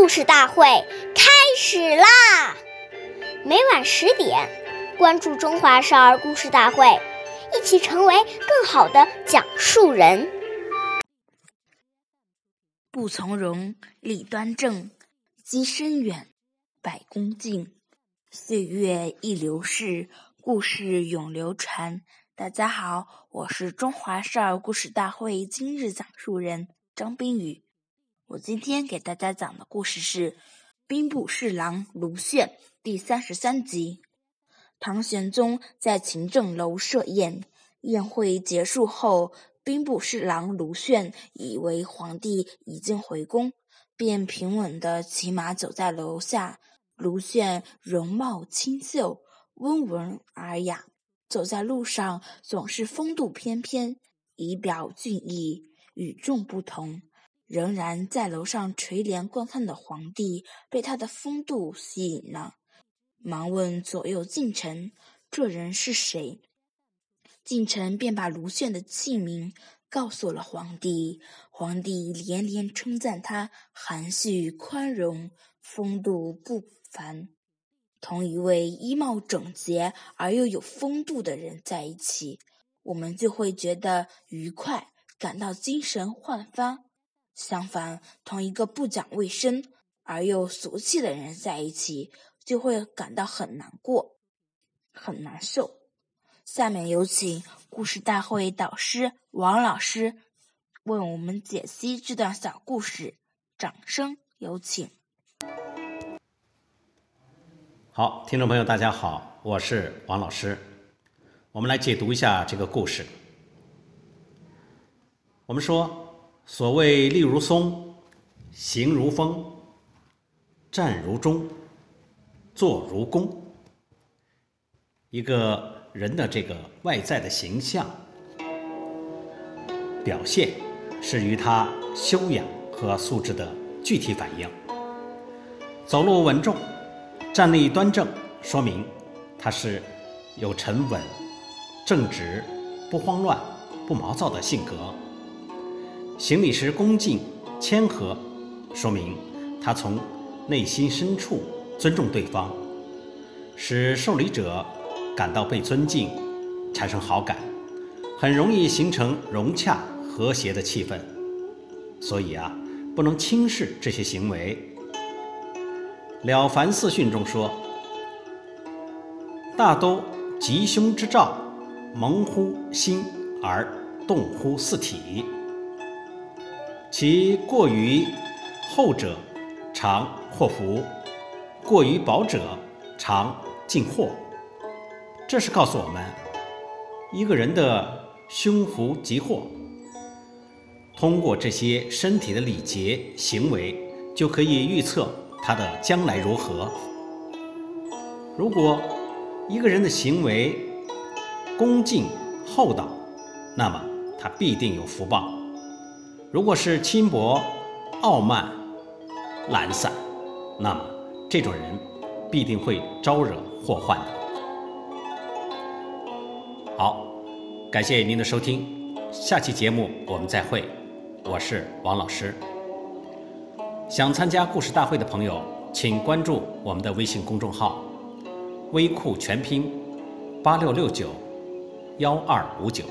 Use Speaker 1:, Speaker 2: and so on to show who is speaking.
Speaker 1: 故事大会开始啦！每晚十点，关注《中华少儿故事大会》，一起成为更好的讲述人。
Speaker 2: 不从容，立端正，积深远，百恭敬。岁月易流逝，故事永流传。大家好，我是中华少儿故事大会今日讲述人张冰雨。我今天给大家讲的故事是《兵部侍郎卢铉》第三十三集。唐玄宗在勤政楼设宴，宴会结束后，兵部侍郎卢铉以为皇帝已经回宫，便平稳地骑马走在楼下。卢铉容貌清秀，温文尔雅，走在路上总是风度翩翩，仪表俊逸，与众不同。仍然在楼上垂帘观看的皇帝被他的风度吸引了，忙问左右近臣：“这人是谁？”近臣便把卢铉的姓名告诉了皇帝。皇帝连连称赞他含蓄宽容，风度不凡。同一位衣帽整洁而又有风度的人在一起，我们就会觉得愉快，感到精神焕发。相反，同一个不讲卫生而又俗气的人在一起，就会感到很难过、很难受。下面有请故事大会导师王老师为我们解析这段小故事，掌声有请。
Speaker 3: 好，听众朋友，大家好，我是王老师，我们来解读一下这个故事。我们说。所谓立如松，行如风，站如钟，坐如弓。一个人的这个外在的形象表现，是与他修养和素质的具体反应。走路稳重，站立端正，说明他是有沉稳、正直、不慌乱、不毛躁的性格。行礼时恭敬谦和，说明他从内心深处尊重对方，使受礼者感到被尊敬，产生好感，很容易形成融洽和谐的气氛。所以啊，不能轻视这些行为。《了凡四训》中说：“大都吉凶之兆，蒙乎心而动乎四体。”其过于厚者，常祸福；过于薄者，常进祸。这是告诉我们，一个人的凶福吉祸，通过这些身体的礼节行为，就可以预测他的将来如何。如果一个人的行为恭敬厚道，那么他必定有福报。如果是轻薄、傲慢、懒散，那么这种人必定会招惹祸患的。好，感谢您的收听，下期节目我们再会。我是王老师。想参加故事大会的朋友，请关注我们的微信公众号“微库全拼八六六九幺二五九”。